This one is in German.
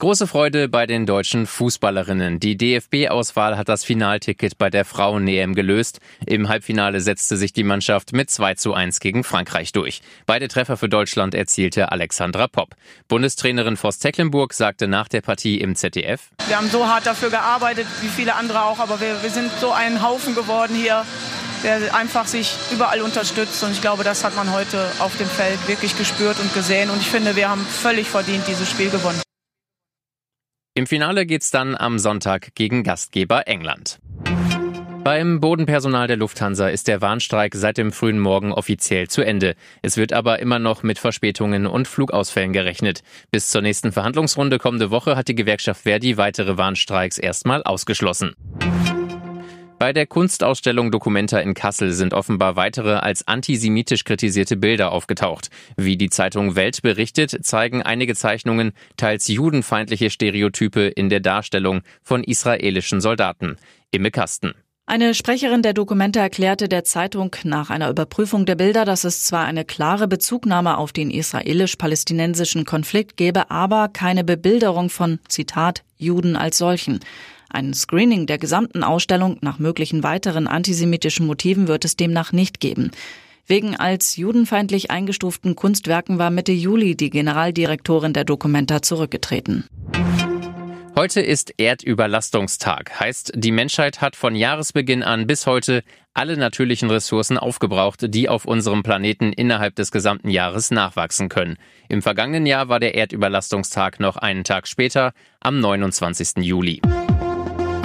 Große Freude bei den deutschen Fußballerinnen. Die DFB-Auswahl hat das Finalticket bei der Frauen-EM gelöst. Im Halbfinale setzte sich die Mannschaft mit 2 zu 1 gegen Frankreich durch. Beide Treffer für Deutschland erzielte Alexandra Popp. Bundestrainerin Voss Tecklenburg sagte nach der Partie im ZDF. Wir haben so hart dafür gearbeitet, wie viele andere auch, aber wir, wir sind so ein Haufen geworden hier der einfach sich überall unterstützt. Und ich glaube, das hat man heute auf dem Feld wirklich gespürt und gesehen. Und ich finde, wir haben völlig verdient dieses Spiel gewonnen. Im Finale geht's dann am Sonntag gegen Gastgeber England. Beim Bodenpersonal der Lufthansa ist der Warnstreik seit dem frühen Morgen offiziell zu Ende. Es wird aber immer noch mit Verspätungen und Flugausfällen gerechnet. Bis zur nächsten Verhandlungsrunde kommende Woche hat die Gewerkschaft Verdi weitere Warnstreiks erstmal ausgeschlossen. Bei der Kunstausstellung Documenta in Kassel sind offenbar weitere als antisemitisch kritisierte Bilder aufgetaucht. Wie die Zeitung Welt berichtet, zeigen einige Zeichnungen teils judenfeindliche Stereotype in der Darstellung von israelischen Soldaten. Imme Kasten. Eine Sprecherin der Dokumente erklärte der Zeitung nach einer Überprüfung der Bilder, dass es zwar eine klare Bezugnahme auf den israelisch-palästinensischen Konflikt gebe, aber keine Bebilderung von, Zitat, Juden als solchen. Ein Screening der gesamten Ausstellung nach möglichen weiteren antisemitischen Motiven wird es demnach nicht geben. Wegen als judenfeindlich eingestuften Kunstwerken war Mitte Juli die Generaldirektorin der Documenta zurückgetreten. Heute ist Erdüberlastungstag. Heißt, die Menschheit hat von Jahresbeginn an bis heute alle natürlichen Ressourcen aufgebraucht, die auf unserem Planeten innerhalb des gesamten Jahres nachwachsen können. Im vergangenen Jahr war der Erdüberlastungstag noch einen Tag später, am 29. Juli.